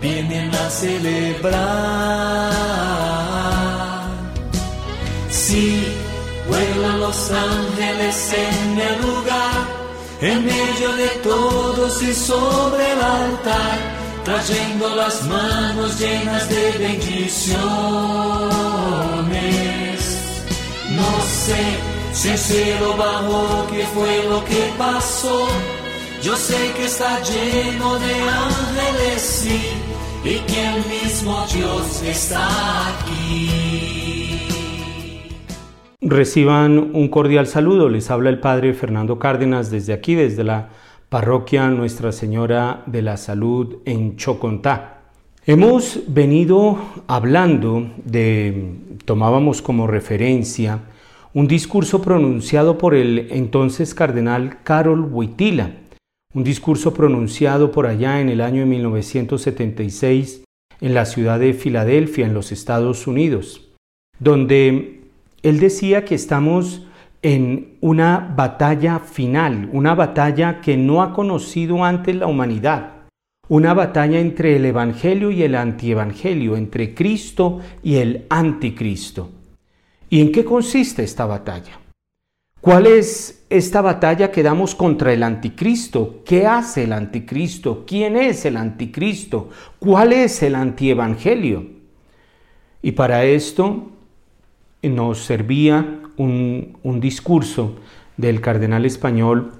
vienen a celebrar. Sí, vuelan los ángeles en el lugar, en medio de todos y sobre el altar, trayendo las manos llenas de bendiciones. No sé si cielo bajó, qué fue lo que pasó. Yo sé que está lleno de ángeles, sí, y que el mismo Dios está aquí. Reciban un cordial saludo. Les habla el Padre Fernando Cárdenas desde aquí, desde la parroquia Nuestra Señora de la Salud en Chocontá. Hemos venido hablando de, tomábamos como referencia, un discurso pronunciado por el entonces cardenal Carol Wojtyla, un discurso pronunciado por allá en el año de 1976 en la ciudad de Filadelfia, en los Estados Unidos, donde él decía que estamos en una batalla final, una batalla que no ha conocido antes la humanidad, una batalla entre el Evangelio y el antievangelio, entre Cristo y el anticristo. ¿Y en qué consiste esta batalla? ¿Cuál es esta batalla que damos contra el anticristo? ¿Qué hace el anticristo? ¿Quién es el anticristo? ¿Cuál es el antievangelio? Y para esto nos servía un, discurso del cardenal español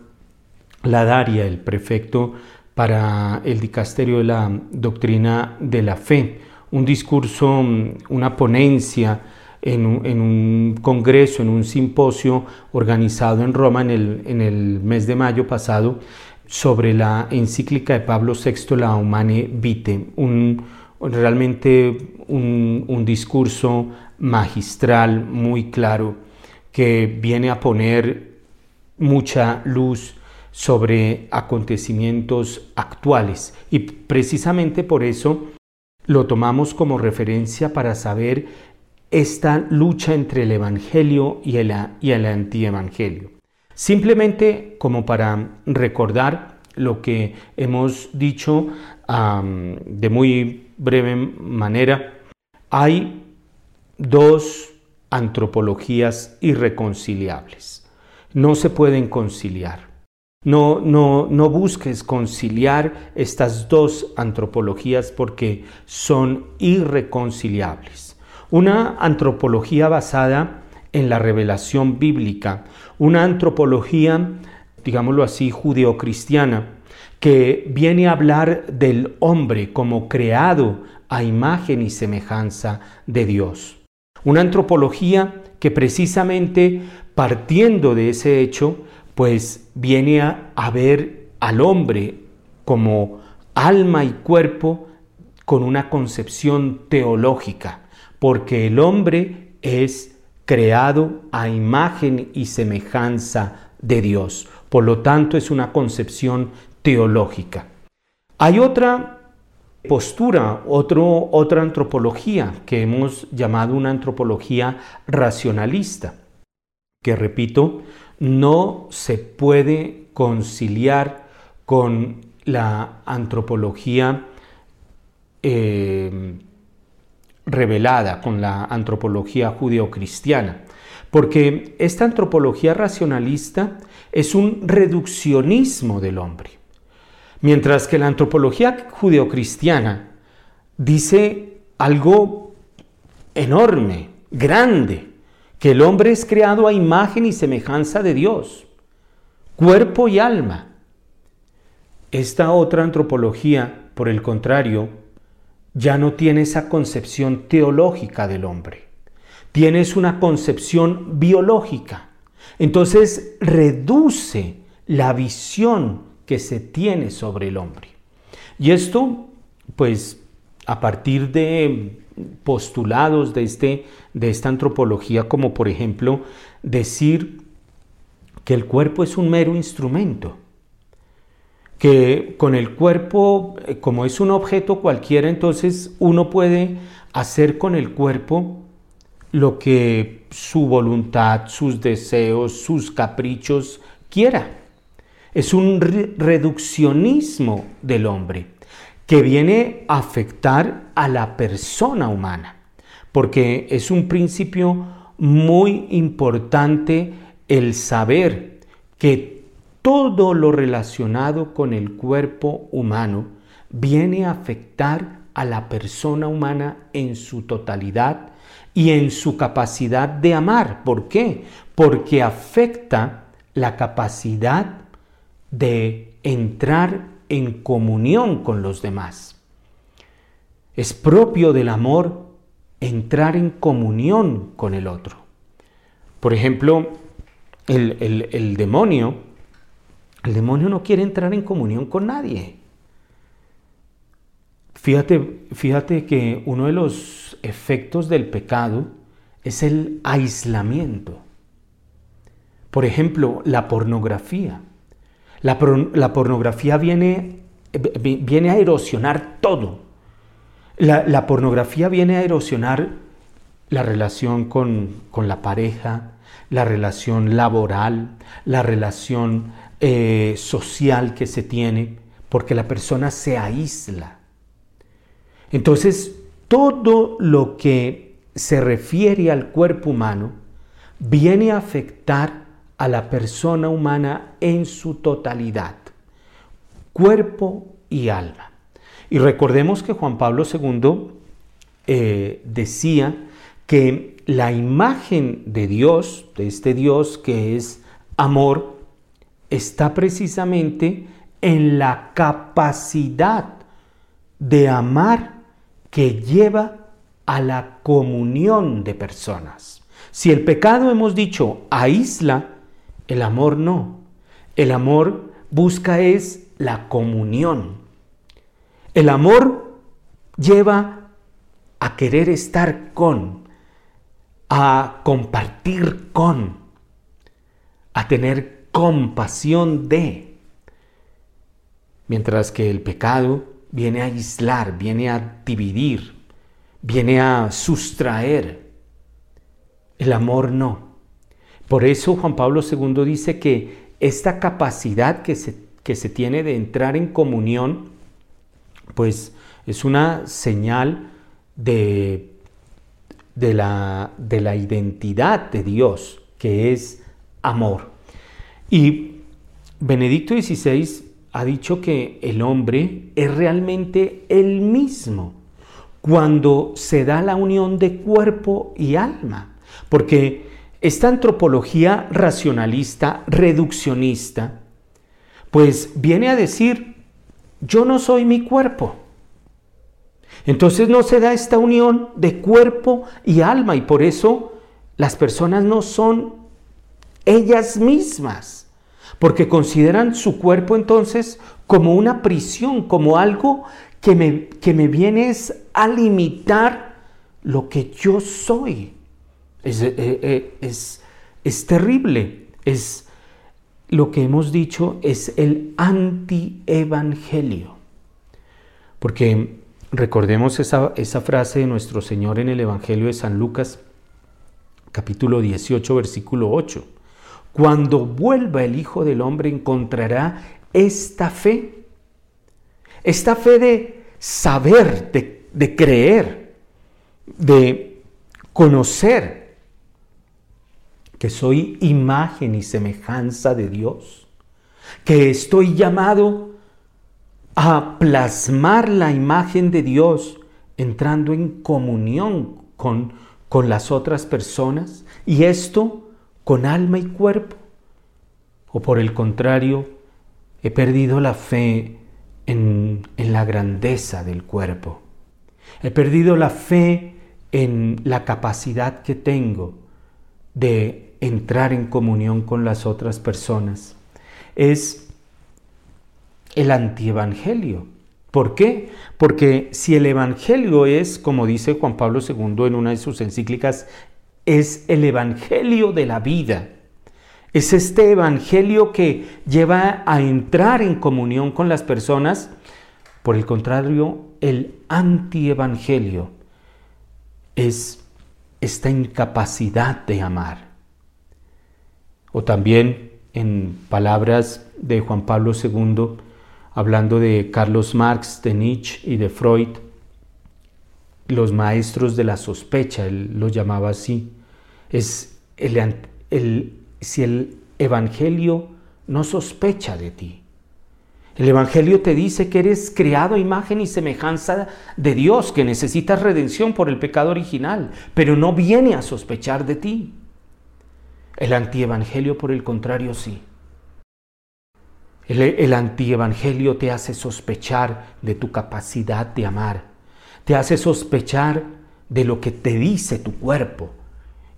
Ladaria, el prefecto para el dicasterio de la doctrina de la fe, un discurso, una ponencia en un, congreso, en un simposio organizado en Roma en el, mes de mayo pasado sobre la encíclica de Pablo VI, La Humane Vitae, un, realmente un, discurso magistral, muy claro, que viene a poner mucha luz sobre acontecimientos actuales. Y precisamente por eso lo tomamos como referencia para saber esta lucha entre el Evangelio y el, y el antievangelio. Simplemente como para recordar lo que hemos dicho de muy breve manera, hay dos antropologías irreconciliables. No se pueden conciliar. No, no, no busques conciliar estas dos antropologías porque son irreconciliables. Una antropología basada en la revelación bíblica, una antropología, digámoslo así, judeocristiana, que viene a hablar del hombre como creado a imagen y semejanza de Dios. Una antropología que precisamente partiendo de ese hecho, pues viene a, ver al hombre como alma y cuerpo con una concepción teológica, porque el hombre es creado a imagen y semejanza de Dios. Por lo tanto, es una concepción teológica. Hay otra postura, otro, otra antropología que hemos llamado una antropología racionalista, que repito, no se puede conciliar con la antropología eh, revelada con la antropología judeocristiana, porque esta antropología racionalista es un reduccionismo del hombre, mientras que la antropología judeocristiana dice algo enorme, grande, que el hombre es creado a imagen y semejanza de Dios, cuerpo y alma. Esta otra antropología, por el contrario, ya no tiene esa concepción teológica del hombre. Tienes una concepción biológica. Entonces reduce la visión que se tiene sobre el hombre. Y esto, pues, a partir de postulados de, este, de esta antropología, como por ejemplo decir que el cuerpo es un mero instrumento, que con el cuerpo, eh, como es un objeto cualquiera, entonces uno puede hacer con el cuerpo lo que su voluntad, sus deseos, sus caprichos quiera. Es un reduccionismo del hombre que viene a afectar a la persona humana, porque es un principio muy importante el saber que todo lo relacionado con el cuerpo humano viene a afectar a la persona humana en su totalidad y en su capacidad de amar. ¿Por qué? Porque afecta la capacidad de entrar en comunión con los demás. Es propio del amor entrar en comunión con el otro. Por ejemplo, el, demonio, el demonio no quiere entrar en comunión con nadie. Fíjate, fíjate que uno de los efectos del pecado es el aislamiento. Por ejemplo, la pornografía. La, pornografía viene, viene, a erosionar todo. La, pornografía viene a erosionar la relación con, la pareja, la relación laboral, la relación eh, social que se tiene, porque la persona se aísla. Entonces, todo lo que se refiere al cuerpo humano viene a afectar a la persona humana en su totalidad, cuerpo y alma. Y recordemos que Juan Pablo II eh, decía que la imagen de Dios, de este Dios que es amor, está precisamente en la capacidad de amar que lleva a la comunión de personas. Si el pecado hemos dicho aísla, el amor no. El amor busca es la comunión. El amor lleva a querer estar con, a compartir con, a tener compasión de. Mientras que el pecado viene a aislar, viene a dividir, viene a sustraer. El amor no. Por eso Juan Pablo II dice que esta capacidad que se, que se tiene de entrar en comunión, pues es una señal de, de, la, de la identidad de Dios, que es amor. Y Benedicto XVI ha dicho que el hombre es realmente el mismo cuando se da la unión de cuerpo y alma, porque esta antropología racionalista, reduccionista, pues viene a decir, yo no soy mi cuerpo. Entonces no se da esta unión de cuerpo y alma y por eso las personas no son ellas mismas, porque consideran su cuerpo entonces como una prisión, como algo que me, que me viene a limitar lo que yo soy. Eh, eh, es, es, terrible. Es lo que hemos dicho, es el anti-evangelio. Porque recordemos esa, esa frase de nuestro Señor en el Evangelio de San Lucas, capítulo 18, versículo 8. Cuando vuelva el Hijo del Hombre encontrará esta fe, esta fe de saber, de, de creer, de conocer que soy imagen y semejanza de Dios, que estoy llamado a plasmar la imagen de Dios entrando en comunión con, con las otras personas. Y esto con alma y cuerpo. O por el contrario, he perdido la fe en, en la grandeza del cuerpo. He perdido la fe en la capacidad que tengo de entrar en comunión con las otras personas. Es el antievangelio, ¿Por qué? Porque si el Evangelio es, como dice Juan Pablo II en una de sus encíclicas, es el Evangelio de la vida. Es este Evangelio que lleva a entrar en comunión con las personas. Por el contrario, el antievangelio es esta incapacidad de amar. O también en palabras de Juan Pablo II, hablando de Carlos Marx, de Nietzsche y de Freud, los maestros de la sospecha, él lo llamaba así, es el, si el Evangelio no sospecha de ti. El Evangelio te dice que eres creado imagen y semejanza de Dios, que necesitas redención por el pecado original, pero no viene a sospechar de ti. El antievangelio, por el contrario, sí. El, el antievangelio te hace sospechar de tu capacidad de amar, te hace sospechar de lo que te dice tu cuerpo.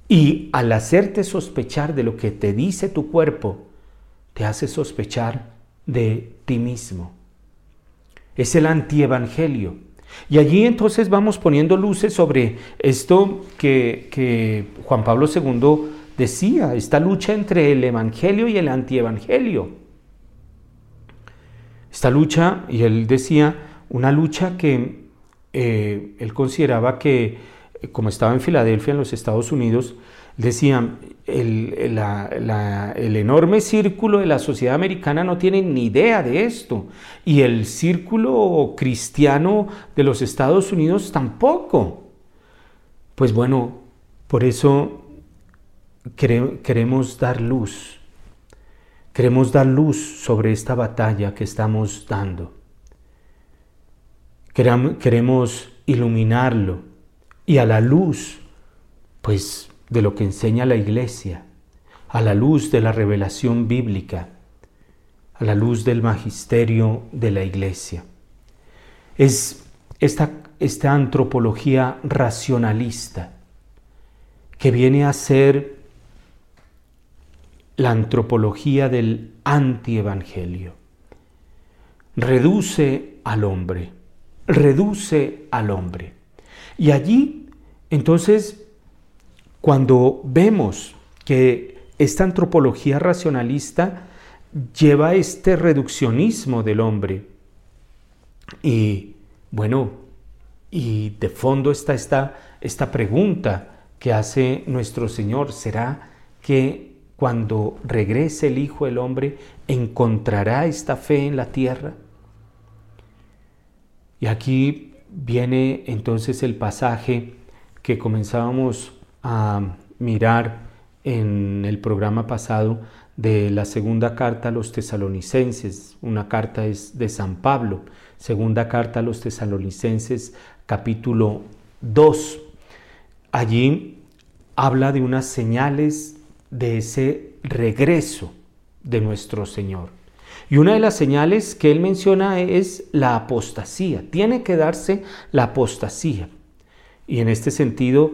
Y al hacerte sospechar de lo que te dice tu cuerpo, te hace sospechar de ti mismo. Es el antievangelio. Y allí entonces vamos poniendo luces sobre esto que, Juan Pablo II decía, esta lucha entre el evangelio y el antievangelio. Esta lucha, y él decía, una lucha que eh, él consideraba que, como estaba en Filadelfia, en los Estados Unidos, decía, el, el, enorme círculo de la sociedad americana no tiene ni idea de esto, y el círculo cristiano de los Estados Unidos tampoco. Pues bueno, por eso queremos dar luz Queremos dar luz sobre esta batalla que estamos dando. Queremos iluminarlo y a la luz, pues, de lo que enseña la iglesia, a la luz de la revelación bíblica, a la luz del magisterio de la iglesia. Es esta, esta antropología racionalista que viene a ser la antropología del antievangelio. Reduce al hombre, reduce al hombre. Y allí, entonces, cuando vemos que esta antropología racionalista lleva este reduccionismo del hombre, y bueno, y de fondo está esta, esta pregunta que hace nuestro Señor, ¿será que cuando regrese el Hijo del Hombre, encontrará esta fe en la tierra. Y aquí viene entonces el pasaje que comenzábamos a mirar en el programa pasado de la segunda carta a los tesalonicenses. Una carta es de San Pablo, segunda carta a los tesalonicenses capítulo 2. Allí habla de unas señales de ese regreso de nuestro Señor. Y una de las señales que él menciona es la apostasía. Tiene que darse la apostasía. Y en este sentido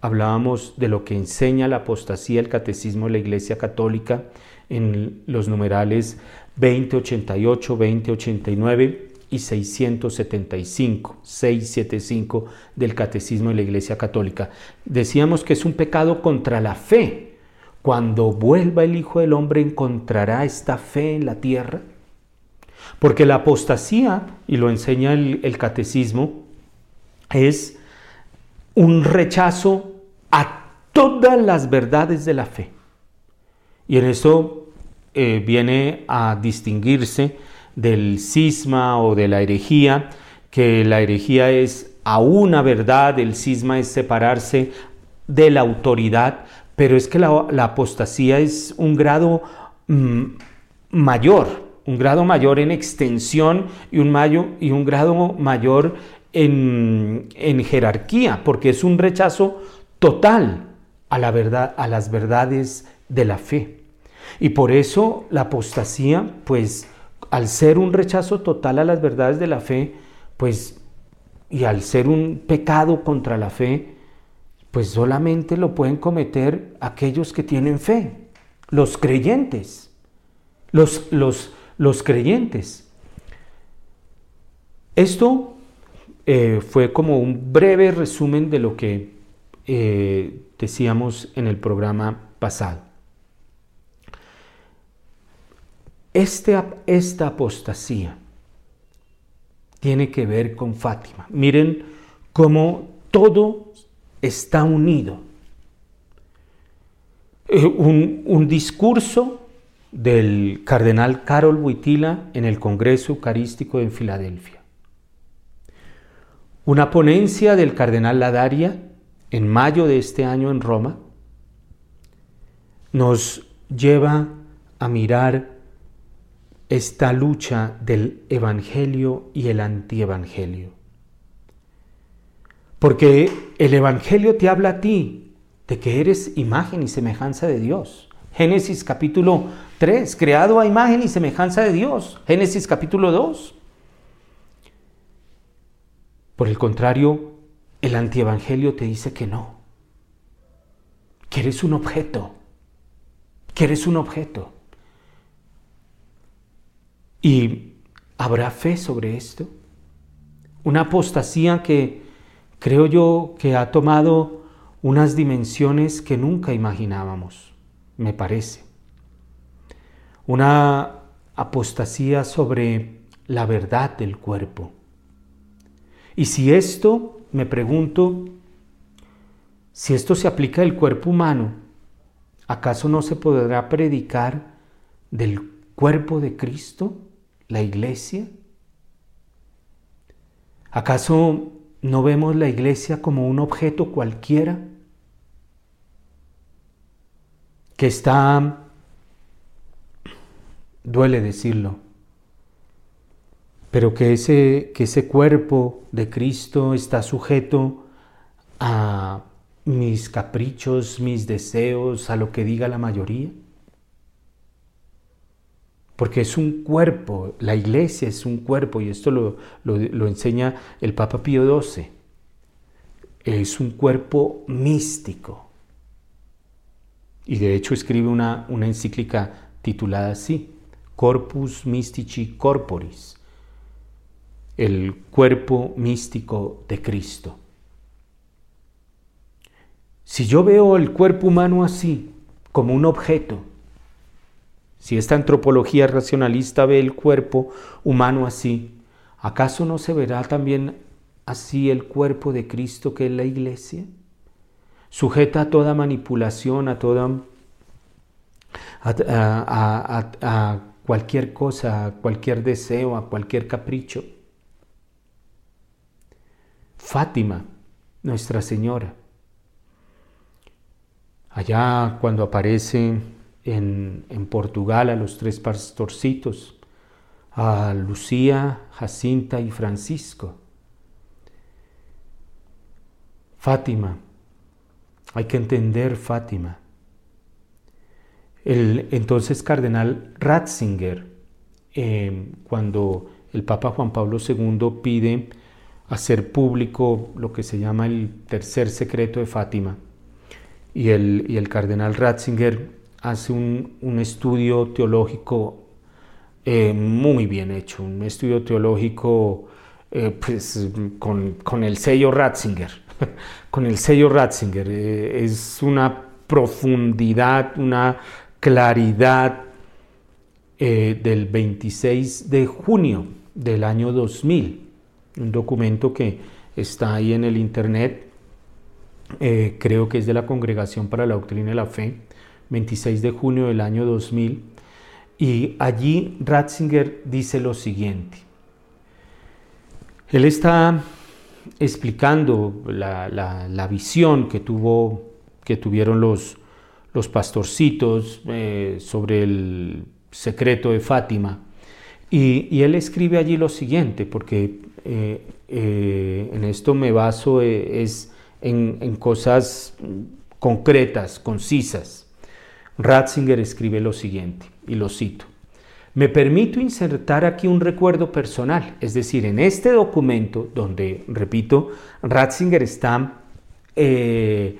hablábamos de lo que enseña la apostasía el catecismo de la Iglesia Católica en los numerales 2088, 2089 y 675, 675 del catecismo de la Iglesia Católica. Decíamos que es un pecado contra la fe cuando vuelva el Hijo del Hombre encontrará esta fe en la tierra? Porque la apostasía, y lo enseña el, catecismo, es un rechazo a todas las verdades de la fe. Y en eso eh, viene a distinguirse del cisma o de la herejía, que la herejía es a una verdad, el cisma es separarse de la autoridad, pero es que la, apostasía es un grado mm, mayor, un grado mayor en extensión y un, y un grado mayor en, en, jerarquía, porque es un rechazo total a, la verdad, a las verdades de la fe. Y por eso la apostasía, pues al ser un rechazo total a las verdades de la fe, pues y al ser un pecado contra la fe, pues solamente lo pueden cometer aquellos que tienen fe, los creyentes, los, los, los creyentes. Esto eh, fue como un breve resumen de lo que eh, decíamos en el programa pasado. Este, esta apostasía tiene que ver con Fátima. Miren cómo todo está unido. Eh, un, discurso del cardenal Carol Wojtyla en el Congreso Eucarístico en Filadelfia. Una ponencia del cardenal Ladaria en mayo de este año en Roma nos lleva a mirar esta lucha del Evangelio y el antievangelio. Porque el Evangelio te habla a ti de que eres imagen y semejanza de Dios. Génesis capítulo 3, creado a imagen y semejanza de Dios. Génesis capítulo 2. Por el contrario, el antievangelio te dice que no, que eres un objeto, que eres un objeto. ¿Y habrá fe sobre esto? Una apostasía que creo yo que ha tomado unas dimensiones que nunca imaginábamos, me parece. Una apostasía sobre la verdad del cuerpo. Y si esto, me pregunto, si esto se aplica al cuerpo humano, ¿acaso no se podrá predicar del cuerpo de Cristo? la iglesia? ¿Acaso no vemos la iglesia como un objeto cualquiera que está, duele decirlo, pero que ese, que ese cuerpo de Cristo está sujeto a mis caprichos, mis deseos, a lo que diga la mayoría? Porque es un cuerpo, la iglesia es un cuerpo, y esto lo, enseña el Papa Pío XII. Es un cuerpo místico. Y de hecho escribe una, una encíclica titulada así, Corpus Mystici Corporis, el cuerpo místico de Cristo. Si yo veo el cuerpo humano así, como un objeto, si esta antropología racionalista ve el cuerpo humano así, ¿acaso no se verá también así el cuerpo de Cristo que es la iglesia? Sujeta a toda manipulación, a toda... a, cualquier cosa, a cualquier deseo, a cualquier capricho. Fátima, Nuestra Señora. Allá cuando aparece en, Portugal a los tres pastorcitos, a Lucía, Jacinta y Francisco. Fátima, hay que entender Fátima. El entonces cardenal Ratzinger, eh, cuando el Papa Juan Pablo II pide hacer público lo que se llama el tercer secreto de Fátima, y el, y el cardenal Ratzinger hace un, estudio teológico eh, muy bien hecho, un estudio teológico eh, pues, con, el sello Ratzinger, con el sello Ratzinger. Eh, es una profundidad, una claridad del 26 de junio del año 2000, un documento que está ahí en el internet, creo que es de la Congregación para la Doctrina de la Fe, 26 de junio del año 2000, y allí Ratzinger dice lo siguiente. Él está explicando la, visión que, tuvo, que tuvieron los, los pastorcitos eh, sobre el secreto de Fátima. Y, él escribe allí lo siguiente, porque eh, eh, en esto me baso es en cosas concretas, concisas. Ratzinger escribe lo siguiente, y lo cito. Me permito insertar aquí un recuerdo personal, es decir, en este documento donde, repito, Ratzinger está eh,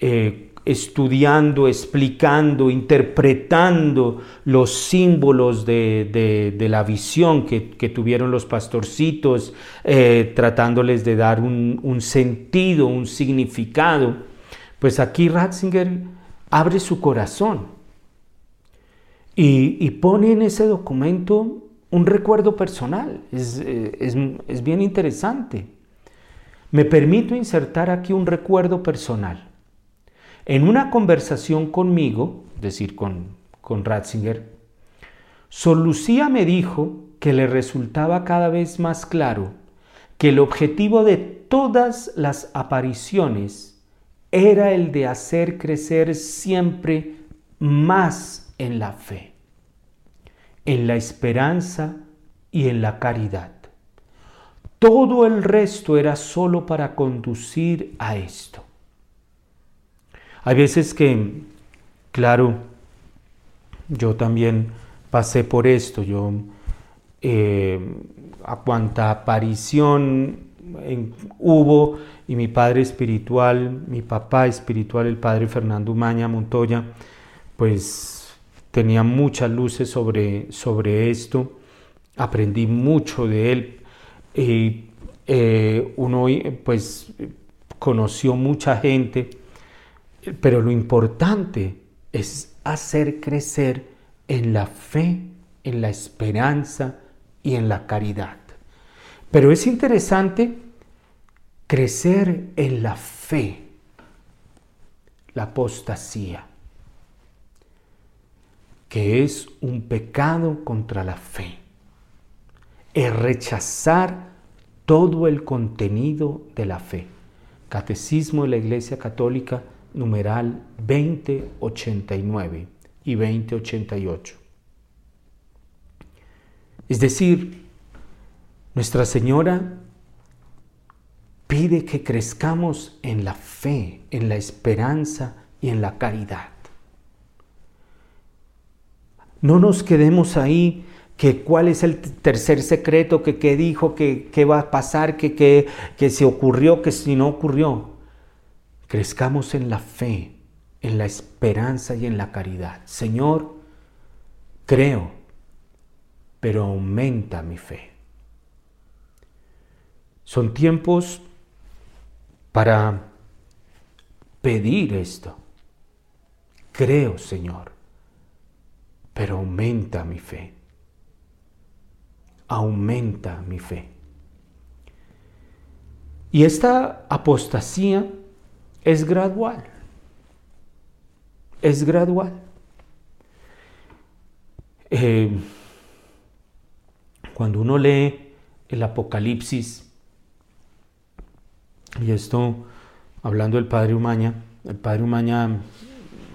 eh, estudiando, explicando, interpretando los símbolos de, la visión que, tuvieron los pastorcitos, eh, tratándoles de dar un, sentido, un significado, pues aquí Ratzinger abre su corazón y, pone en ese documento un recuerdo personal. es, es bien interesante. Me permito insertar aquí un recuerdo personal. En una conversación conmigo, es decir, con, con Ratzinger, Sor Lucía me dijo que le resultaba cada vez más claro que el objetivo de todas las apariciones era el de hacer crecer siempre más en la fe, en la esperanza y en la caridad. Todo el resto era solo para conducir a esto. Hay veces que, claro, yo también pasé por esto, yo eh, a cuanta aparición hubo y mi padre espiritual, mi papá espiritual, el padre Fernando Umaña Montoya, pues tenía muchas luces sobre, sobre esto, aprendí mucho de él eh, uno pues conoció mucha gente pero lo importante es hacer crecer en la fe, en la esperanza y en la caridad. Pero es interesante crecer en la fe, la apostasía, que es un pecado contra la fe. Es rechazar todo el contenido de la fe. Catecismo de la Iglesia Católica numeral 2089 y 2088. Es decir, Nuestra Señora pide que crezcamos en la fe, en la esperanza y en la caridad. No nos quedemos ahí que cuál es el tercer secreto, que qué dijo, que qué va a pasar, que, que, que se ocurrió, que si no ocurrió. Crezcamos en la fe, en la esperanza y en la caridad. Señor, creo, pero aumenta mi fe. Son tiempos para pedir esto. Creo, Señor, pero aumenta mi fe. Aumenta mi fe. Y esta apostasía es gradual. Es gradual. Eh, cuando uno lee el Apocalipsis, y esto hablando del Padre Umaña, el Padre Umaña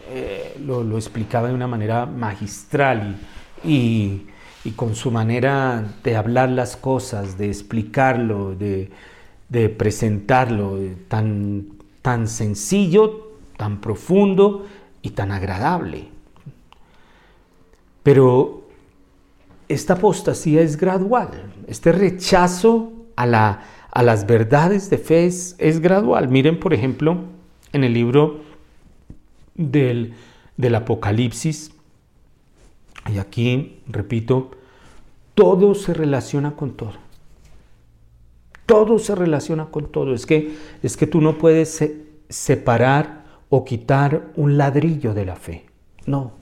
eh, lo, explicaba de una manera magistral y, con su manera de hablar las cosas, de explicarlo, de, presentarlo tan, tan sencillo, tan profundo y tan agradable. Pero esta apostasía es gradual, este rechazo a, la, a las verdades de fe es, gradual. Miren, por ejemplo, en el libro del, del Apocalipsis, y aquí, repito, todo se relaciona con todo. Todo se relaciona con todo. Es que, es que tú no puedes separar o quitar un ladrillo de la fe. No.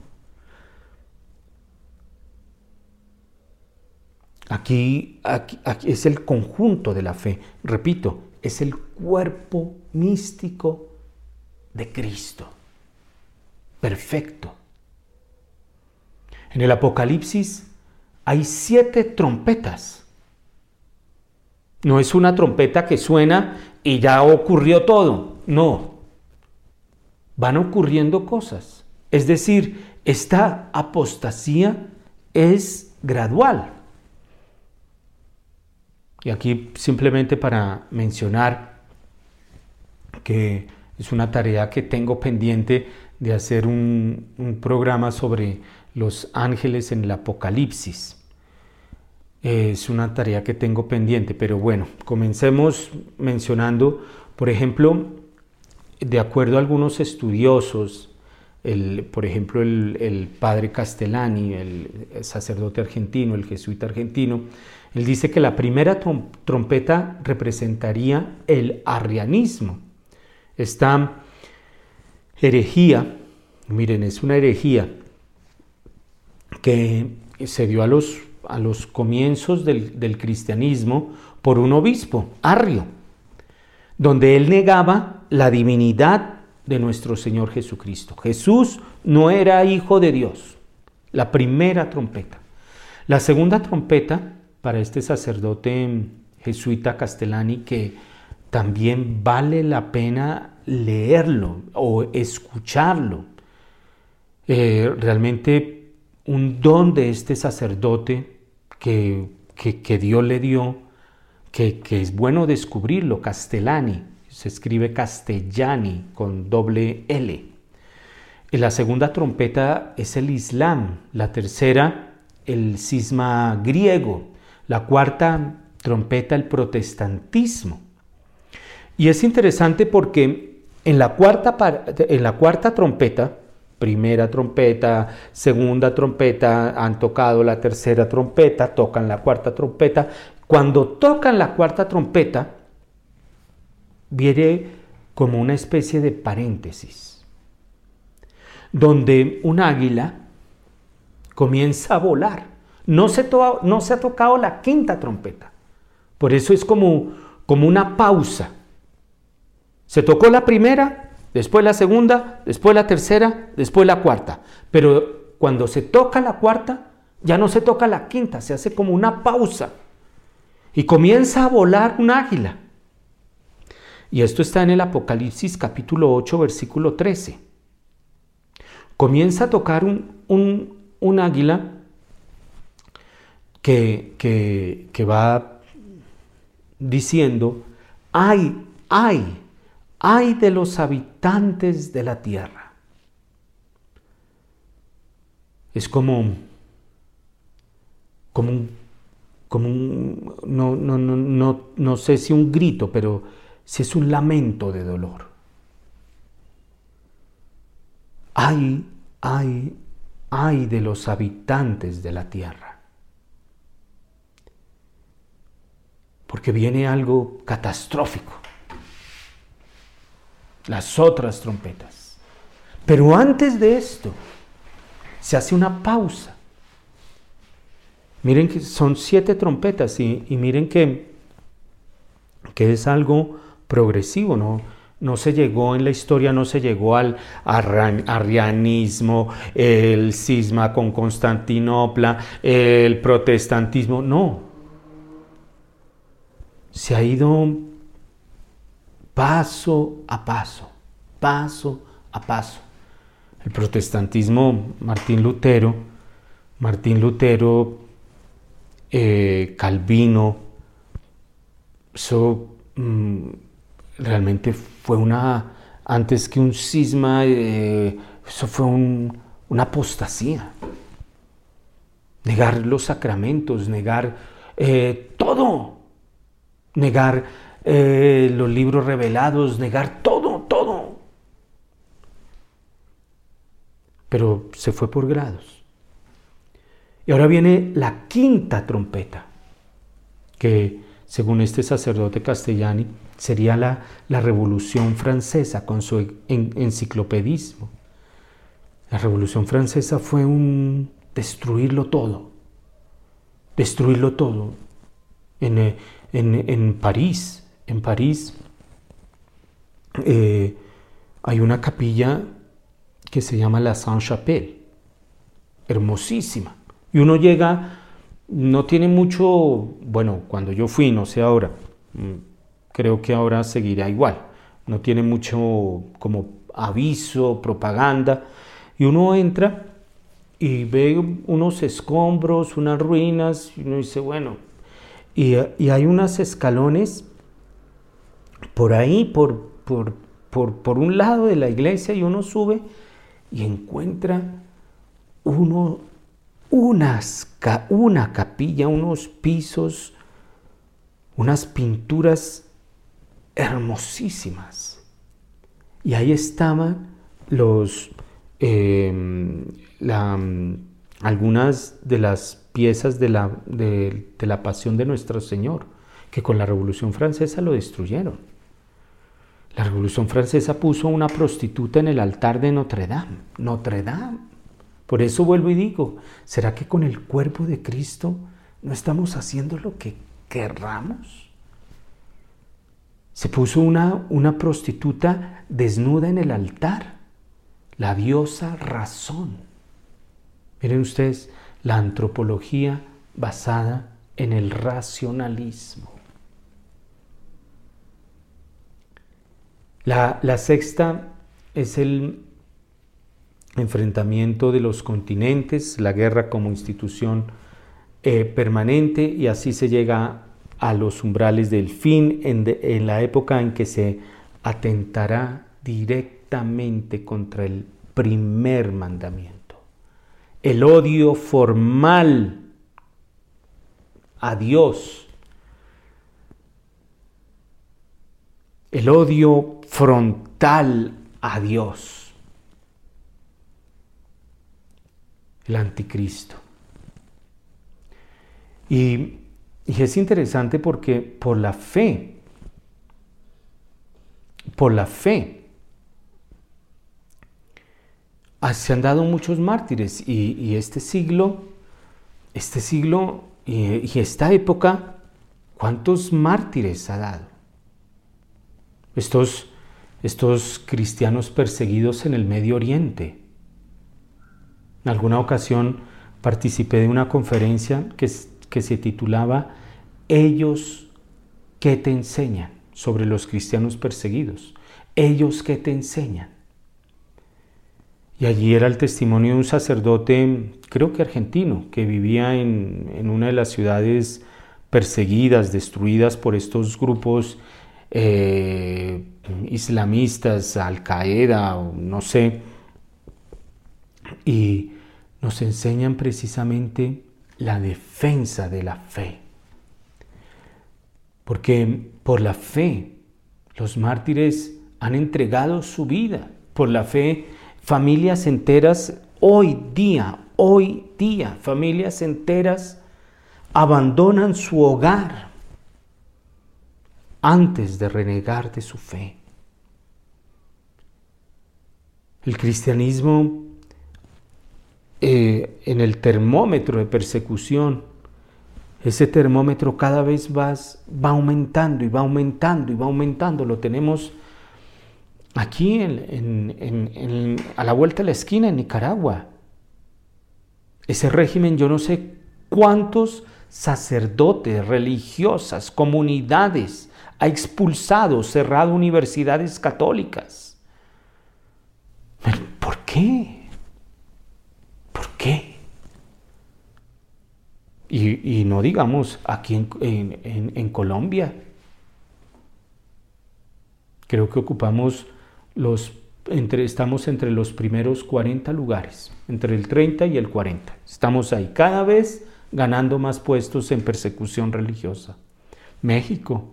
Aquí, aquí, aquí, es el conjunto de la fe. Repito, es el cuerpo místico de Cristo. Perfecto. En el Apocalipsis hay siete trompetas. No es una trompeta que suena y ya ocurrió todo. No. Van ocurriendo cosas. Es decir, esta apostasía es gradual. Y aquí simplemente para mencionar que es una tarea que tengo pendiente de hacer un, programa sobre los ángeles en el Apocalipsis. Es una tarea que tengo pendiente, pero bueno, comencemos mencionando, por ejemplo, de acuerdo a algunos estudiosos, por ejemplo, el, padre Castellani, el, sacerdote argentino, el jesuita argentino, él dice que la primera trompeta representaría el arrianismo. Esta herejía, miren, es una herejía que se dio a los, a los comienzos del, del cristianismo por un obispo, Arrio, donde él negaba la divinidad de nuestro Señor Jesucristo. Jesús no era hijo de Dios. La primera trompeta. La segunda trompeta para este sacerdote jesuita Castellani que también vale la pena leerlo o escucharlo. Eh, realmente un don de este sacerdote que, que, Dios le dio, que, que es bueno descubrirlo, Castellani, se escribe Castellani con doble L. La segunda trompeta es el Islam, la tercera el cisma griego, la cuarta trompeta el protestantismo. Y es interesante porque en la cuarta, en la cuarta trompeta, primera trompeta, segunda trompeta, han tocado la tercera trompeta, tocan la cuarta trompeta. Cuando tocan la cuarta trompeta, viene como una especie de paréntesis, donde un águila comienza a volar. No se, no se ha tocado la quinta trompeta. Por eso es como, como una pausa. Se tocó la primera, después la segunda, después la tercera, después la cuarta. Pero cuando se toca la cuarta, ya no se toca la quinta, se hace como una pausa. Y comienza a volar un águila. Y esto está en el Apocalipsis capítulo 8, versículo 13. Comienza a tocar un, un, águila que, que, va diciendo, ay, ay, ay de los habitantes de la tierra. Es como, como como un no, no, no, no, no sé si un grito, pero si es un lamento de dolor. Ay, ay, ay de los habitantes de la tierra. Porque viene algo catastrófico. Las otras trompetas. Pero antes de esto, se hace una pausa. Miren que son siete trompetas y, miren que, que es algo progresivo, ¿no? No se llegó en la historia, no se llegó al arrianismo, el cisma con Constantinopla, el protestantismo, no. Se ha ido paso a paso, paso a paso. El protestantismo, Martín Lutero, Martín Lutero, eh, Calvino, eso mm, realmente fue una, antes que un cisma, eh, eso fue una apostasía. Negar los sacramentos, negar eh, todo, negar eh, los libros revelados, negar todo, todo. Pero se fue por grados. Y ahora viene la quinta trompeta, que según este sacerdote castellani, sería la, la Revolución Francesa con su enciclopedismo. La Revolución Francesa fue un destruirlo todo, destruirlo todo. En, eh, en, París, en París eh, hay una capilla que se llama la Saint-Chapelle, hermosísima. Y uno llega no tiene mucho, bueno, cuando yo fui, no sé ahora, mm, creo que ahora seguirá igual, no tiene mucho como aviso, propaganda, y uno entra y ve unos escombros, unas ruinas, y uno dice, bueno, y, hay unos escalones por ahí, por, por, por, por un lado de la iglesia, y uno sube y encuentra uno unas, una capilla, unos pisos, unas pinturas hermosísimas. Y ahí estaban los, em, algunas de las piezas de la, de la pasión de nuestro Señor, que con la Revolución Francesa lo destruyeron. La Revolución Francesa puso una prostituta en el altar de Notre Dame. Notre Dame. Por eso vuelvo y digo, ¿será que con el cuerpo de Cristo no estamos haciendo lo que querramos? Se puso una, una prostituta desnuda en el altar, la diosa razón. Miren ustedes, la antropología basada en el racionalismo. La, sexta es el enfrentamiento de los continentes, la guerra como institución eh, permanente y así se llega a los umbrales del fin en, en la época en que se atentará directamente contra el primer mandamiento. El odio formal a Dios el odio frontal a Dios. El anticristo. Y, es interesante porque por la fe, por la fe, se han dado muchos mártires y, este siglo, este siglo y esta época, ¿cuántos mártires ha dado? estos, estos cristianos perseguidos en el Medio Oriente. En alguna ocasión participé de una conferencia que, que se titulaba Ellos que te enseñan sobre los cristianos perseguidos. Ellos que te enseñan. Y allí era el testimonio de un sacerdote, creo que argentino, que vivía en, en una de las ciudades perseguidas, destruidas por estos grupos eh, islamistas, Al Qaeda, no sé, y nos enseñan precisamente la defensa de la fe. Porque por la fe los mártires han entregado su vida. Por la fe familias enteras hoy día, hoy día, familias enteras abandonan su hogar antes de renegar de su fe. El cristianismo eh, en el termómetro de persecución, ese termómetro cada vez va, va aumentando y va aumentando y va aumentando. Lo tenemos aquí a la vuelta de la esquina en Nicaragua. Ese régimen, yo no sé cuántos sacerdotes, religiosas, comunidades ha expulsado, cerrado universidades católicas. ¿Por qué? ¿Por qué? Y, no digamos aquí en, Colombia. Creo que ocupamos los, estamos entre los primeros 40 lugares, entre el 30 y el 40. Estamos ahí cada vez ganando más puestos en persecución religiosa. México,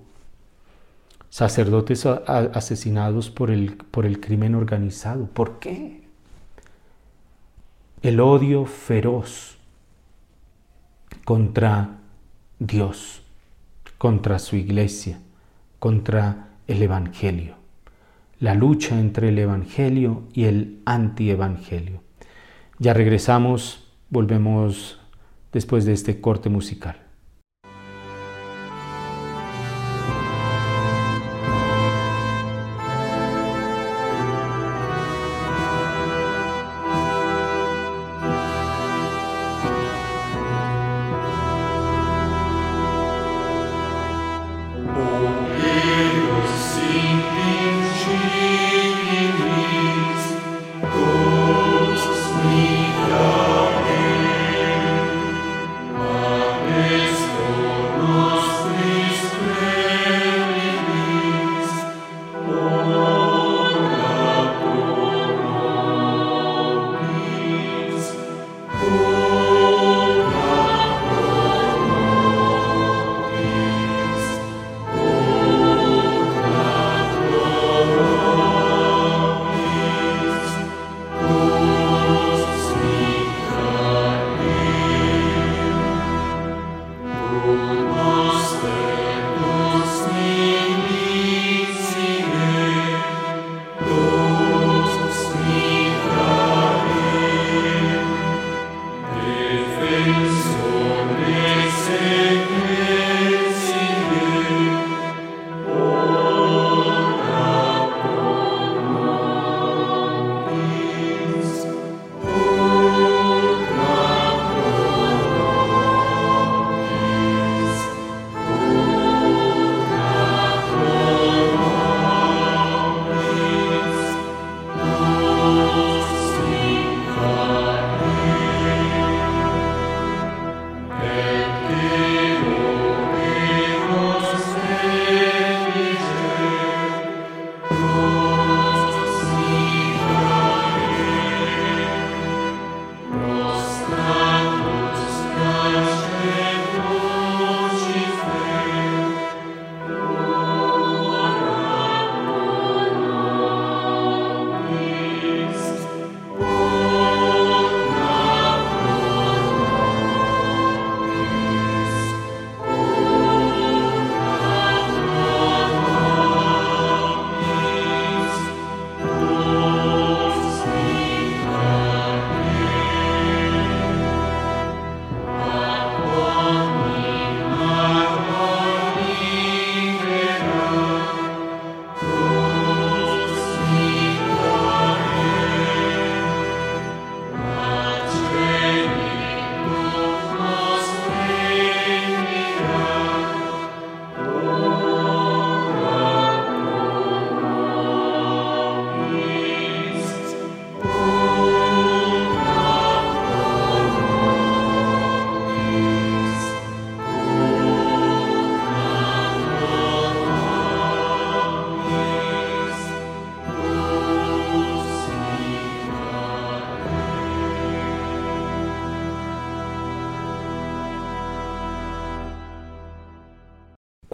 sacerdotes asesinados por el, por el crimen organizado. ¿Por qué? El odio feroz contra Dios, contra su iglesia, contra el Evangelio. La lucha entre el Evangelio y el antievangelio. Ya regresamos, volvemos después de este corte musical.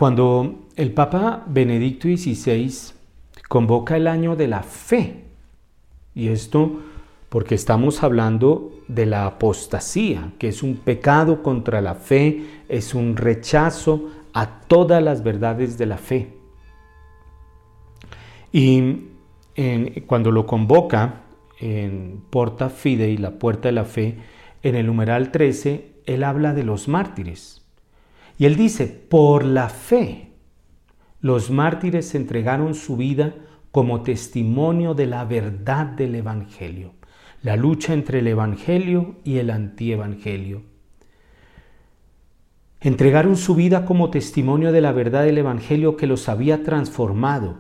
Cuando el Papa Benedicto XVI convoca el año de la fe, y esto porque estamos hablando de la apostasía, que es un pecado contra la fe, es un rechazo a todas las verdades de la fe. Y cuando lo convoca en Porta Fidei, la puerta de la fe, en el numeral 13, él habla de los mártires. Y él dice, por la fe, los mártires entregaron su vida como testimonio de la verdad del Evangelio, la lucha entre el Evangelio y el antievangelio. Entregaron su vida como testimonio de la verdad del Evangelio que los había transformado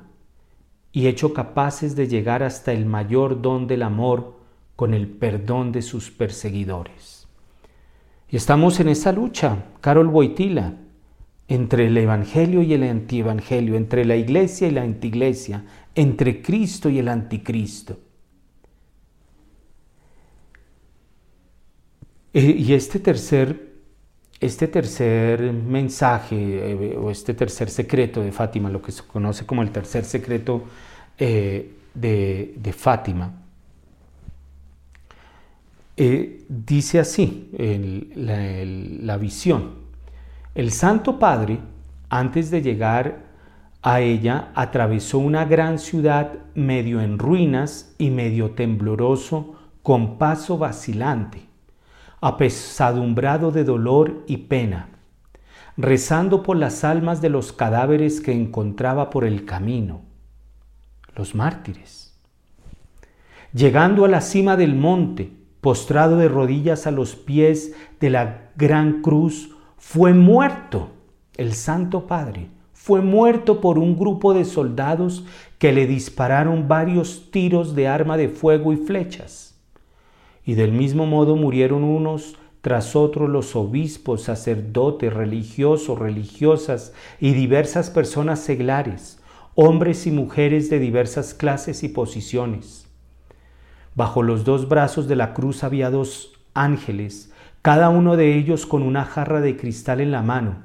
y hecho capaces de llegar hasta el mayor don del amor con el perdón de sus perseguidores. Y estamos en esa lucha, Carol Boitila, entre el Evangelio y el antievangelio, entre la iglesia y la antiglesia, entre Cristo y el anticristo. Eh, y este tercer, este tercer mensaje eh, o este tercer secreto de Fátima, lo que se conoce como el tercer secreto eh, de, de Fátima, eh, dice así la, visión. El Santo Padre, antes de llegar a ella, atravesó una gran ciudad medio en ruinas y medio tembloroso, con paso vacilante, apesadumbrado de dolor y pena, rezando por las almas de los cadáveres que encontraba por el camino, los mártires. Llegando a la cima del monte, postrado de rodillas a los pies de la gran cruz, fue muerto. El Santo Padre fue muerto por un grupo de soldados que le dispararon varios tiros de arma de fuego y flechas. Y del mismo modo murieron unos tras otros los obispos, sacerdotes, religiosos, religiosas y diversas personas seglares, hombres y mujeres de diversas clases y posiciones Bajo los dos brazos de la cruz había dos ángeles, cada uno de ellos con una jarra de cristal en la mano,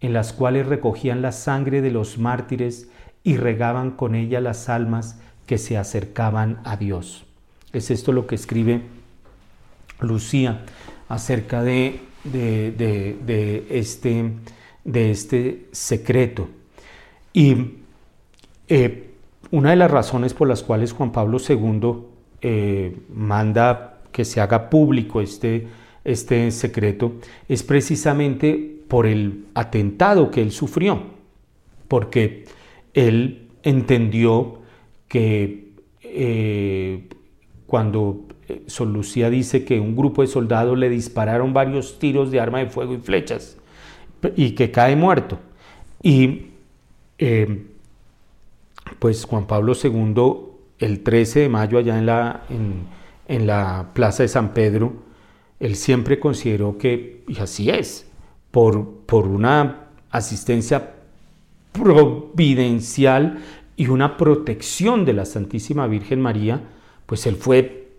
en las cuales recogían la sangre de los mártires y regaban con ella las almas que se acercaban a Dios. Es esto lo que escribe Lucía acerca de, de, este, de este secreto. Y eh, una de las razones por las cuales Juan Pablo II eh, manda que se haga público este, este secreto es precisamente por el atentado que él sufrió, porque él entendió que eh, cuando eh, Sol Lucía dice que un grupo de soldados le dispararon varios tiros de arma de fuego y flechas y que cae muerto. Y pues Juan Pablo II el 13 de mayo allá en la, en, la Plaza de San Pedro, él siempre consideró que, y así es, por, por una asistencia providencial y una protección de la Santísima Virgen María, pues él fue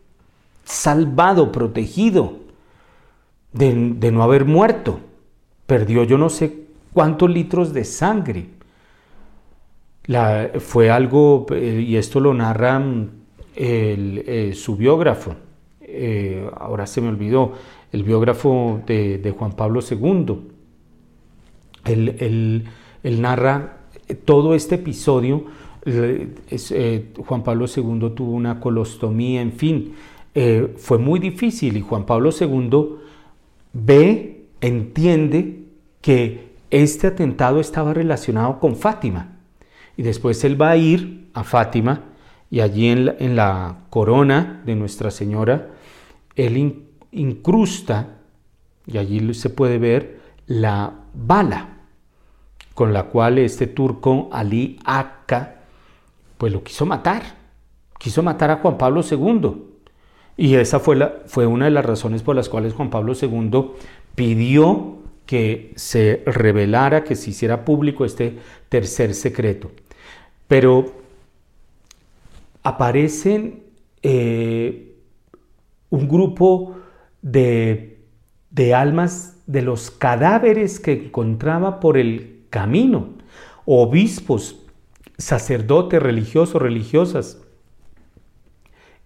salvado, protegido de, de, no haber muerto. Perdió yo no sé cuántos litros de sangre fue algo, eh, y esto lo narra mm, eh, su biógrafo, eh, ahora se me olvidó, el biógrafo de, Juan Pablo II. Él, narra todo este episodio. Juan Pablo II tuvo una colostomía, en fin, fue muy difícil y Juan Pablo II ve, entiende que este atentado estaba relacionado con Fátima y después él va a ir a Fátima y allí en la, corona de Nuestra Señora, él incrusta, y allí se puede ver, la bala con la cual este turco Ali Akka pues lo quiso matar, quiso matar a Juan Pablo II. Y esa fue, fue una de las razones por las cuales Juan Pablo II pidió que se revelara, que se hiciera público este tercer secreto. Pero aparecen eh, un grupo de, almas de los cadáveres que encontraba por el camino. Obispos, sacerdotes, religiosos, religiosas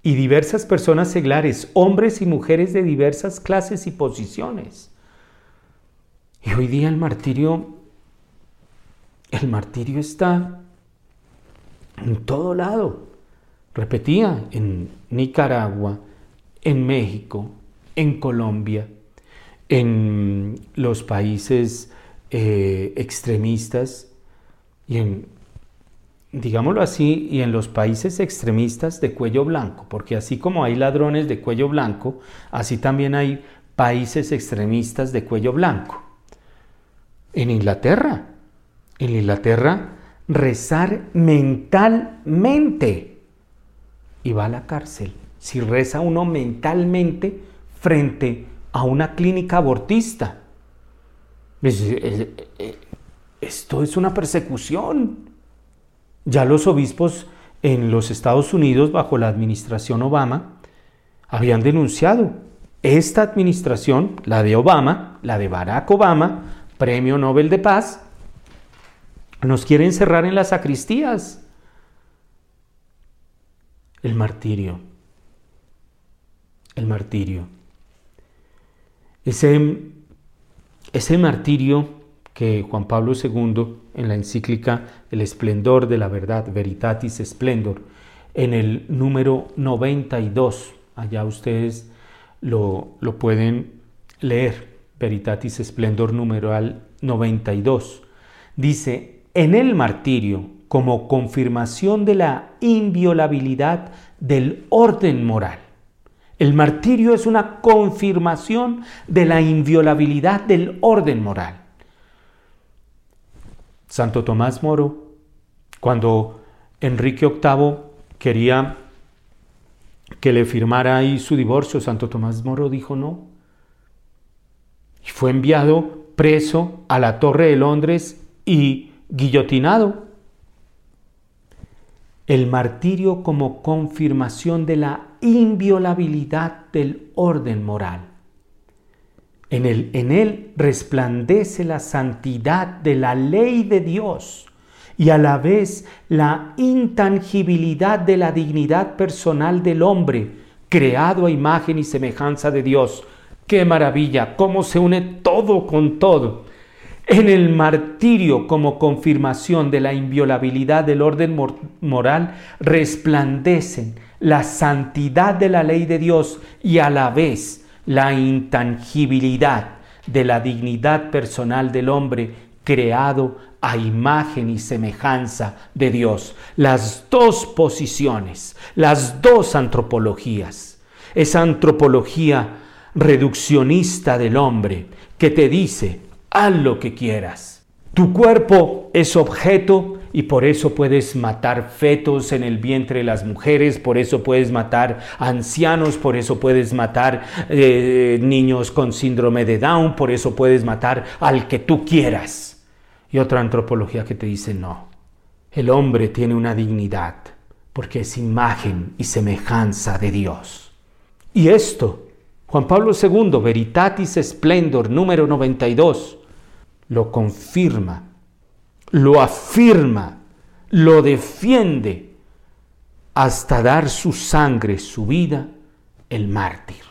y diversas personas seglares, hombres y mujeres de diversas clases y posiciones. Y hoy día el martirio, el martirio está en todo lado. Repetía, en Nicaragua, en México, en Colombia, en los países eh, extremistas y en, digámoslo así, y en los países extremistas de cuello blanco, porque así como hay ladrones de cuello blanco, así también hay países extremistas de cuello blanco. En Inglaterra, en Inglaterra, rezar mentalmente y va a la cárcel. Si reza uno mentalmente frente a una clínica abortista. Esto es una persecución. Ya los obispos en los Estados Unidos, bajo la administración Obama, habían denunciado. Esta administración, la de Obama, la de Barack Obama, Premio Nobel de Paz, nos quiere encerrar en las sacristías. El martirio. El martirio. Ese, ese martirio que Juan Pablo II en la encíclica El esplendor de la verdad, Veritatis Splendor, en el número 92, allá ustedes lo, lo pueden leer, Veritatis Splendor numeral 92, dice, en el martirio, como confirmación de la inviolabilidad del orden moral, el martirio es una confirmación de la inviolabilidad del orden moral. Santo Tomás Moro, cuando Enrique VIII quería que le firmara ahí su divorcio, Santo Tomás Moro dijo no. Y fue enviado preso a la Torre de Londres y guillotinado el martirio como confirmación de la inviolabilidad del orden moral. En él, en él resplandece la santidad de la ley de Dios y a la vez la intangibilidad de la dignidad personal del hombre, creado a imagen y semejanza de Dios. ¡Qué maravilla! ¿Cómo se une todo con todo? En el martirio como confirmación de la inviolabilidad del orden moral resplandecen la santidad de la ley de Dios y a la vez la intangibilidad de la dignidad personal del hombre creado a imagen y semejanza de Dios. Las dos posiciones, las dos antropologías. Esa antropología reduccionista del hombre que te dice haz lo que quieras. Tu cuerpo es objeto y por eso puedes matar fetos en el vientre de las mujeres, por eso puedes matar ancianos, por eso puedes matar eh, niños con síndrome de Down, por eso puedes matar al que tú quieras. Y otra antropología que te dice no, el hombre tiene una dignidad porque es imagen y semejanza de Dios. Y esto Juan Pablo II, Veritatis Splendor, número 92, lo confirma, lo afirma, lo defiende hasta dar su sangre, su vida, el mártir.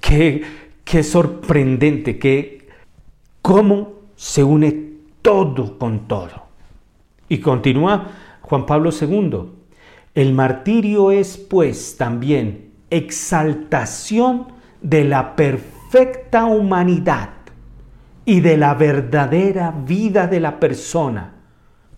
Qué, qué sorprendente, que cómo se une todo con todo. Y continúa Juan Pablo II. El martirio es pues también exaltación de la perfecta humanidad y de la verdadera vida de la persona,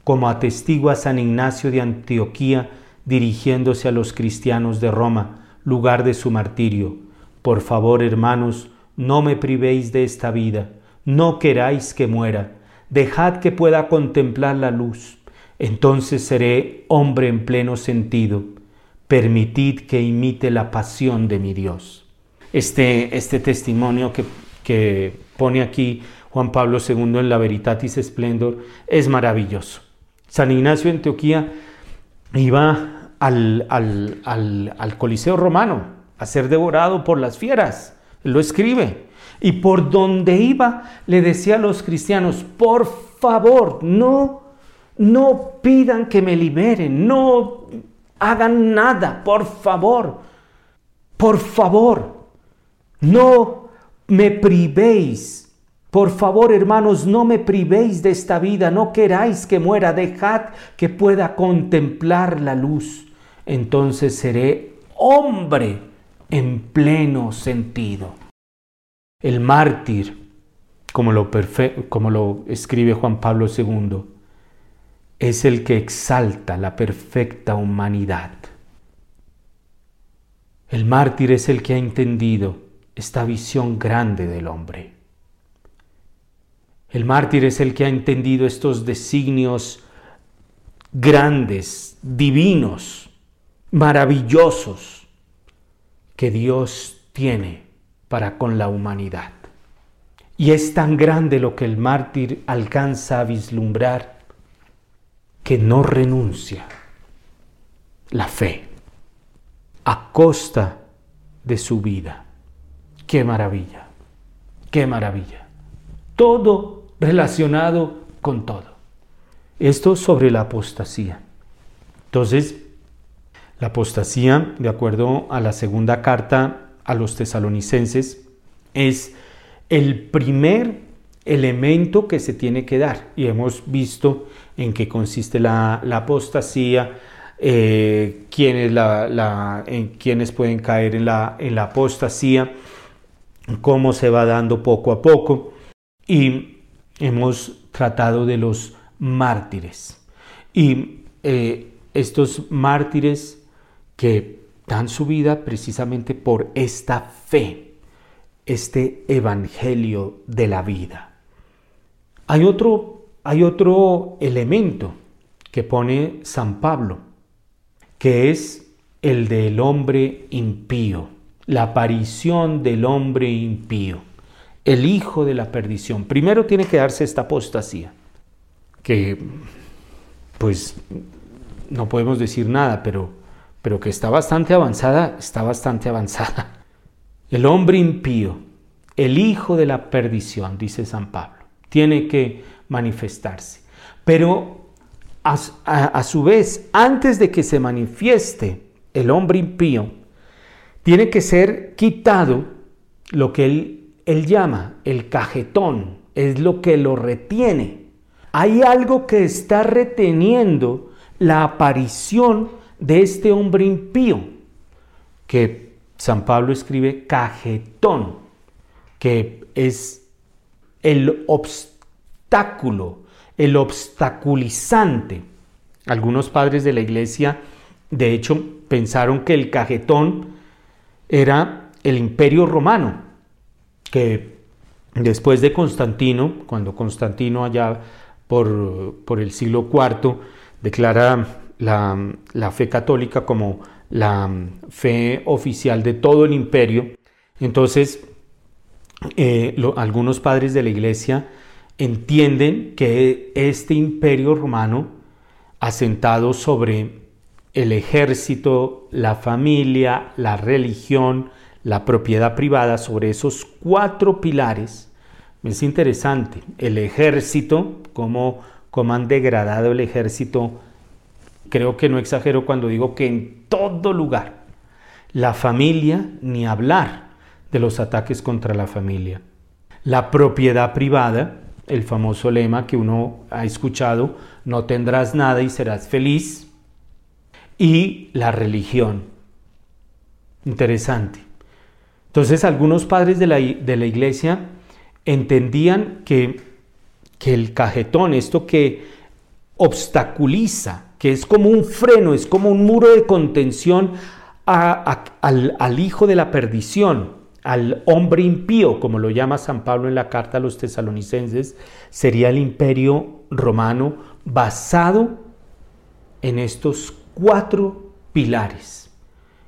como atestigua San Ignacio de Antioquía dirigiéndose a los cristianos de Roma, lugar de su martirio. Por favor, hermanos, no me privéis de esta vida, no queráis que muera, dejad que pueda contemplar la luz, entonces seré hombre en pleno sentido permitid que imite la pasión de mi Dios. Este, este testimonio que, que pone aquí Juan Pablo II en la Veritatis Splendor es maravilloso. San Ignacio de Antioquía iba al, al, Coliseo romano a ser devorado por las fieras. lo escribe. Y por donde iba le decía a los cristianos, por favor, no, no pidan que me liberen, no hagan nada, por favor, por favor, no me privéis. Por favor, hermanos, no me privéis de esta vida, no queráis que muera, dejad que pueda contemplar la luz. Entonces seré hombre en pleno sentido. El mártir, como lo, como lo escribe Juan Pablo II, es el que exalta la perfecta humanidad. El mártir es el que ha entendido esta visión grande del hombre. El mártir es el que ha entendido estos designios grandes, divinos, maravillosos que Dios tiene para con la humanidad. Y es tan grande lo que el mártir alcanza a vislumbrar que no renuncia la fe a costa de su vida. Qué maravilla, qué maravilla. Todo relacionado con todo. Esto sobre la apostasía. Entonces, la apostasía, de acuerdo a la segunda carta a los tesalonicenses, es el primer elemento que se tiene que dar. Y hemos visto en qué consiste la, apostasía, eh, quiénes, en quiénes pueden caer en la, en la apostasía, cómo se va dando poco a poco. Y hemos tratado de los mártires. Y eh, estos mártires que dan su vida precisamente por esta fe, este evangelio de la vida. Hay otro, hay otro elemento que pone San Pablo, que es el del hombre impío, la aparición del hombre impío el hijo de la perdición. Primero tiene que darse esta apostasía, que pues no podemos decir nada, pero, pero que está bastante avanzada, está bastante avanzada. El hombre impío, el hijo de la perdición, dice San Pablo, tiene que manifestarse. Pero a, a su vez, antes de que se manifieste el hombre impío, tiene que ser quitado lo que él él llama el cajetón, es lo que lo retiene. Hay algo que está reteniendo la aparición de este hombre impío, que San Pablo escribe cajetón, que es el obstáculo, el obstaculizante. Algunos padres de la iglesia, de hecho, pensaron que el cajetón era el imperio romano, que después de Constantino, cuando Constantino allá por, por el siglo IV declara la, fe católica como la fe oficial de todo el imperio, entonces eh, algunos padres de la iglesia entienden que este imperio romano asentado sobre el ejército, la familia, la religión, la propiedad privada sobre esos cuatro pilares. Es interesante, el ejército, cómo, cómo han degradado el ejército, creo que no exagero cuando digo que en todo lugar, la familia, ni hablar de los ataques contra la familia. La propiedad privada, el famoso lema que uno ha escuchado, no tendrás nada y serás feliz. Y la religión. Interesante. Entonces algunos padres de la, iglesia entendían que, que el cajetón, esto que obstaculiza, que es como un freno, es como un muro de contención al, al, hijo de la perdición, al hombre impío, como lo llama San Pablo en la carta a los tesalonicenses, sería el imperio romano basado en estos cuatro pilares.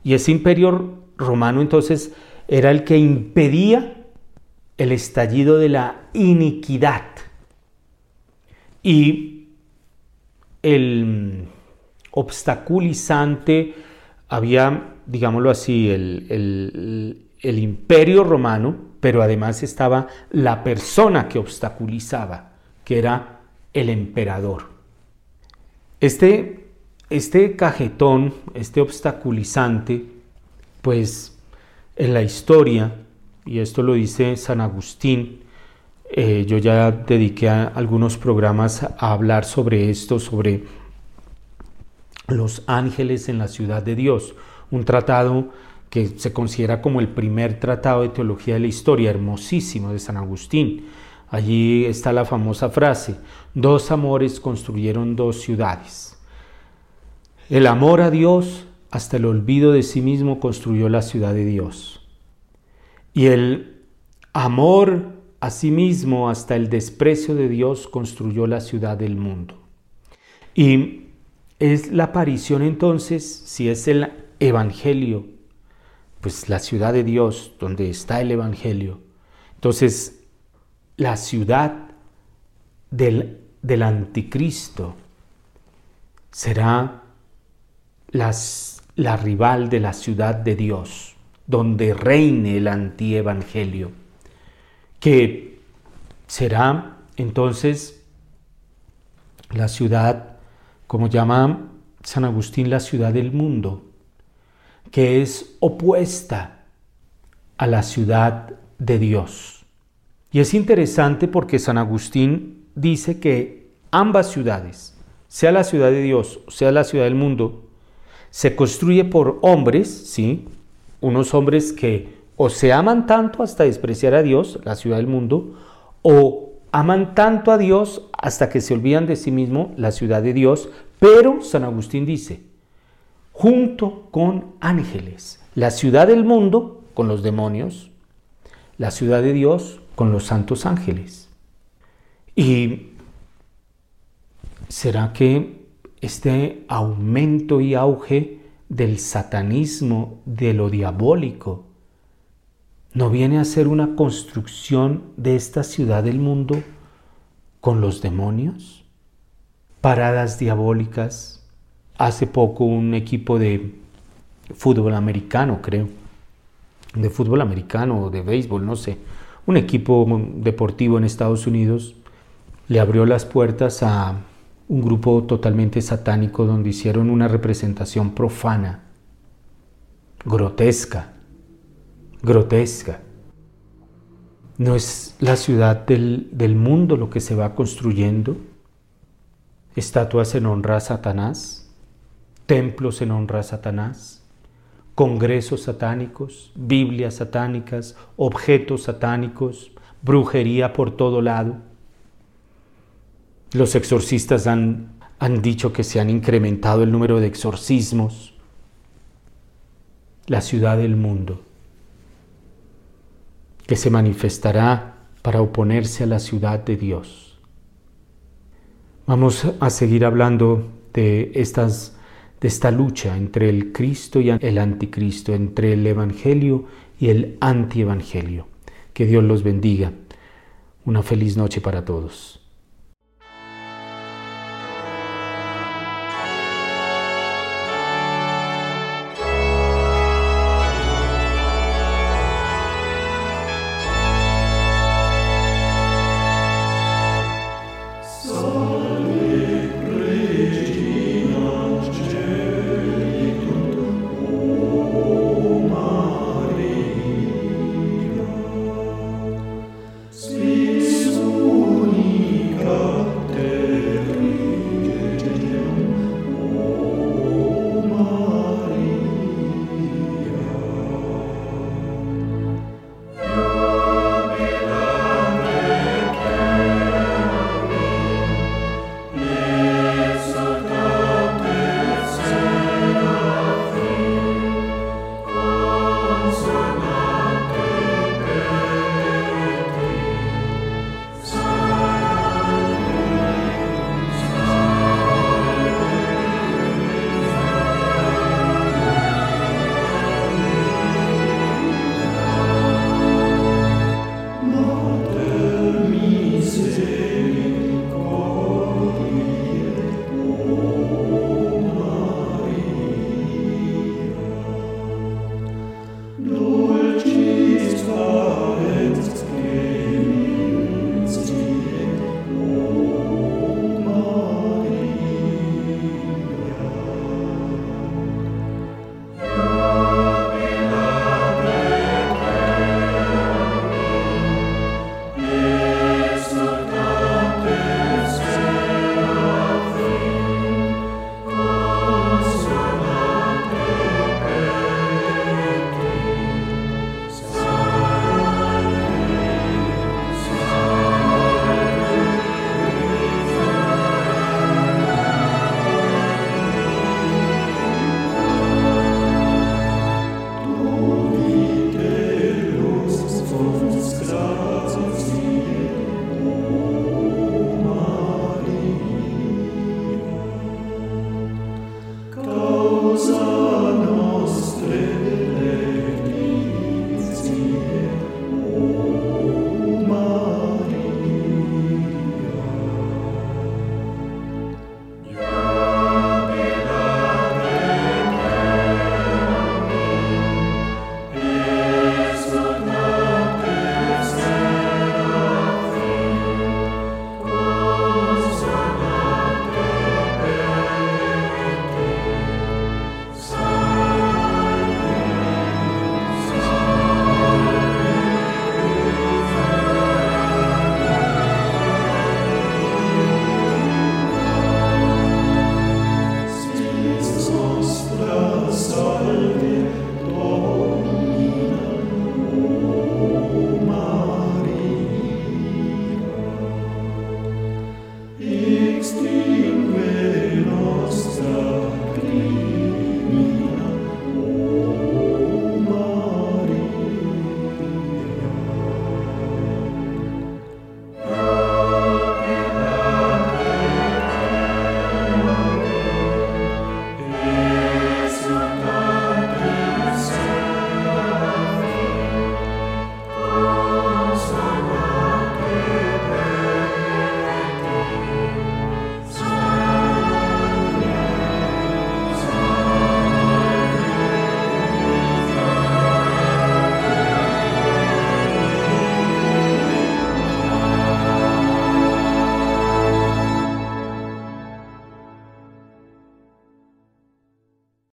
Y ese imperio romano entonces era el que impedía el estallido de la iniquidad. Y el obstaculizante había, digámoslo así, el, el imperio romano, pero además estaba la persona que obstaculizaba, que era el emperador. Este, este cajetón, este obstaculizante, pues en la historia, y esto lo dice San Agustín, eh, yo ya dediqué algunos programas a hablar sobre esto, sobre los ángeles en la ciudad de Dios, un tratado que se considera como el primer tratado de teología de la historia, hermosísimo, de San Agustín. Allí está la famosa frase, dos amores construyeron dos ciudades. El amor a Dios hasta el olvido de sí mismo construyó la ciudad de Dios. Y el amor a sí mismo hasta el desprecio de Dios construyó la ciudad del mundo. Y es la aparición entonces, si es el Evangelio, pues la ciudad de Dios, donde está el Evangelio. Entonces, la ciudad del, del anticristo será las, la rival de la ciudad de Dios, donde reine el antievangelio, que será entonces la ciudad como llama San Agustín, la ciudad del mundo, que es opuesta a la ciudad de Dios. Y es interesante porque San Agustín dice que ambas ciudades, sea la ciudad de Dios, sea la ciudad del mundo, se construye por hombres, ¿sí? Unos hombres que o se aman tanto hasta despreciar a Dios, la ciudad del mundo, o aman tanto a Dios hasta que se olvidan de sí mismo, la ciudad de Dios, pero San Agustín dice, junto con ángeles, la ciudad del mundo con los demonios, la ciudad de Dios con los santos ángeles. Y será que este aumento y auge del satanismo, de lo diabólico, ¿No viene a ser una construcción de esta ciudad del mundo con los demonios? Paradas diabólicas. Hace poco un equipo de fútbol americano, creo, de fútbol americano o de béisbol, no sé, un equipo deportivo en Estados Unidos le abrió las puertas a un grupo totalmente satánico donde hicieron una representación profana, grotesca, grotesca. ¿No es la ciudad del, mundo lo que se va construyendo? Estatuas en honra a Satanás, templos en honra a Satanás, congresos satánicos, Biblias satánicas, objetos satánicos, brujería por todo lado. Los exorcistas han, han dicho que se han incrementado el número de exorcismos. La ciudad del mundo que se manifestará para oponerse a la ciudad de Dios. Vamos a seguir hablando de, estas, de esta lucha entre el Cristo y el anticristo, entre el Evangelio y el antievangelio. Que Dios los bendiga. Una feliz noche para todos.